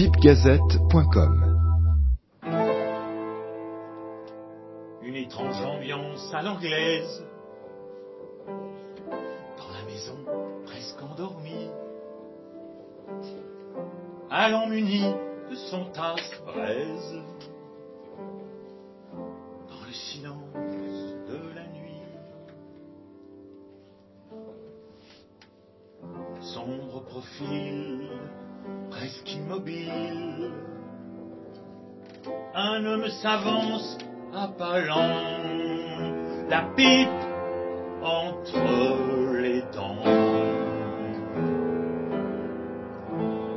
bipgazette.com Une étrange ambiance à l'anglaise. Dans la maison, presque endormie. Allant muni de son tasse braise. Dans le silence Profil, presque immobile. Un homme s'avance à pas lents, la pipe entre les dents.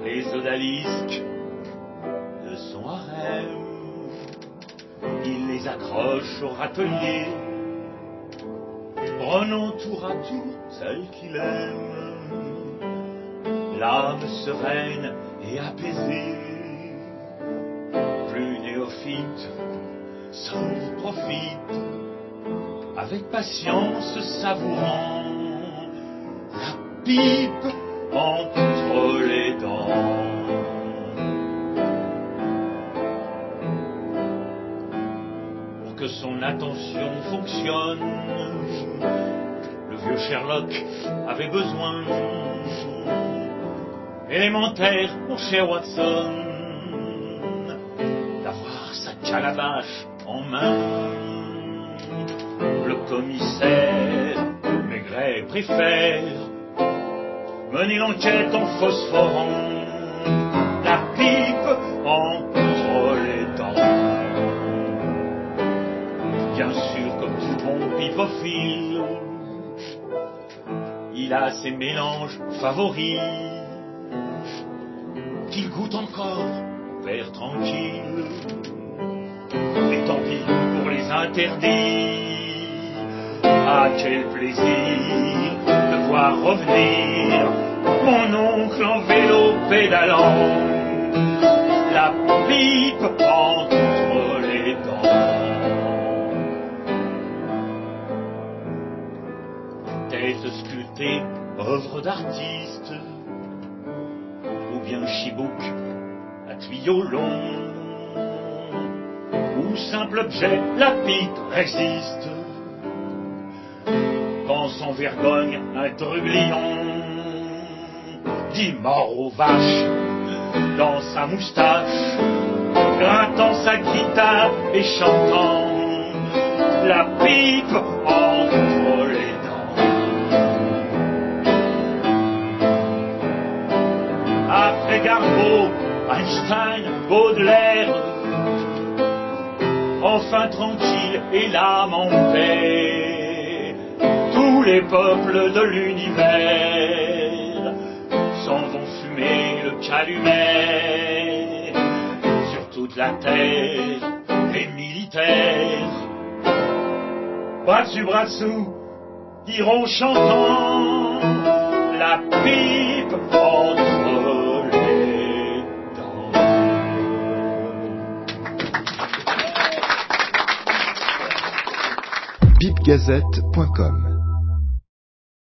Les odalisques de son harem, il les accroche au râtelier, prenant tour à tour celle qu'il aime, l'âme sereine et apaisée, plus néophyte seul profite, avec patience savourant la pipe entre les dents. Pour que son attention fonctionne, le vieux Sherlock avait besoin élémentaire, mon cher Watson, d'avoir sa calabache en main. Le commissaire Maigret préfère mener l'enquête en phosphorant la pipe les dents. Bien sûr, comme tout bon pipophile, il a ses mélanges favoris qu'il goûte encore vers tranquille. Et tant pis pour les interdits. Ah, quel plaisir de voir revenir mon oncle en vélo pédalant. La pipe entre les dents. Tête sculptée, œuvre d'artiste, ou bien chibouk à tuyau long ou simple objet, la pipe résiste. Quand sans vergogne un trublion dit mort aux vaches dans sa moustache, grattant sa guitare et chantant la pipe Après Garbeau, Einstein, Baudelaire, enfin tranquille et l'âme en paix. Tous les peuples de l'univers s'en vont fumer le calumet. Sur toute la terre, les militaires, bras dessus, bras dessous, iront chantant la pipe bipgazette.com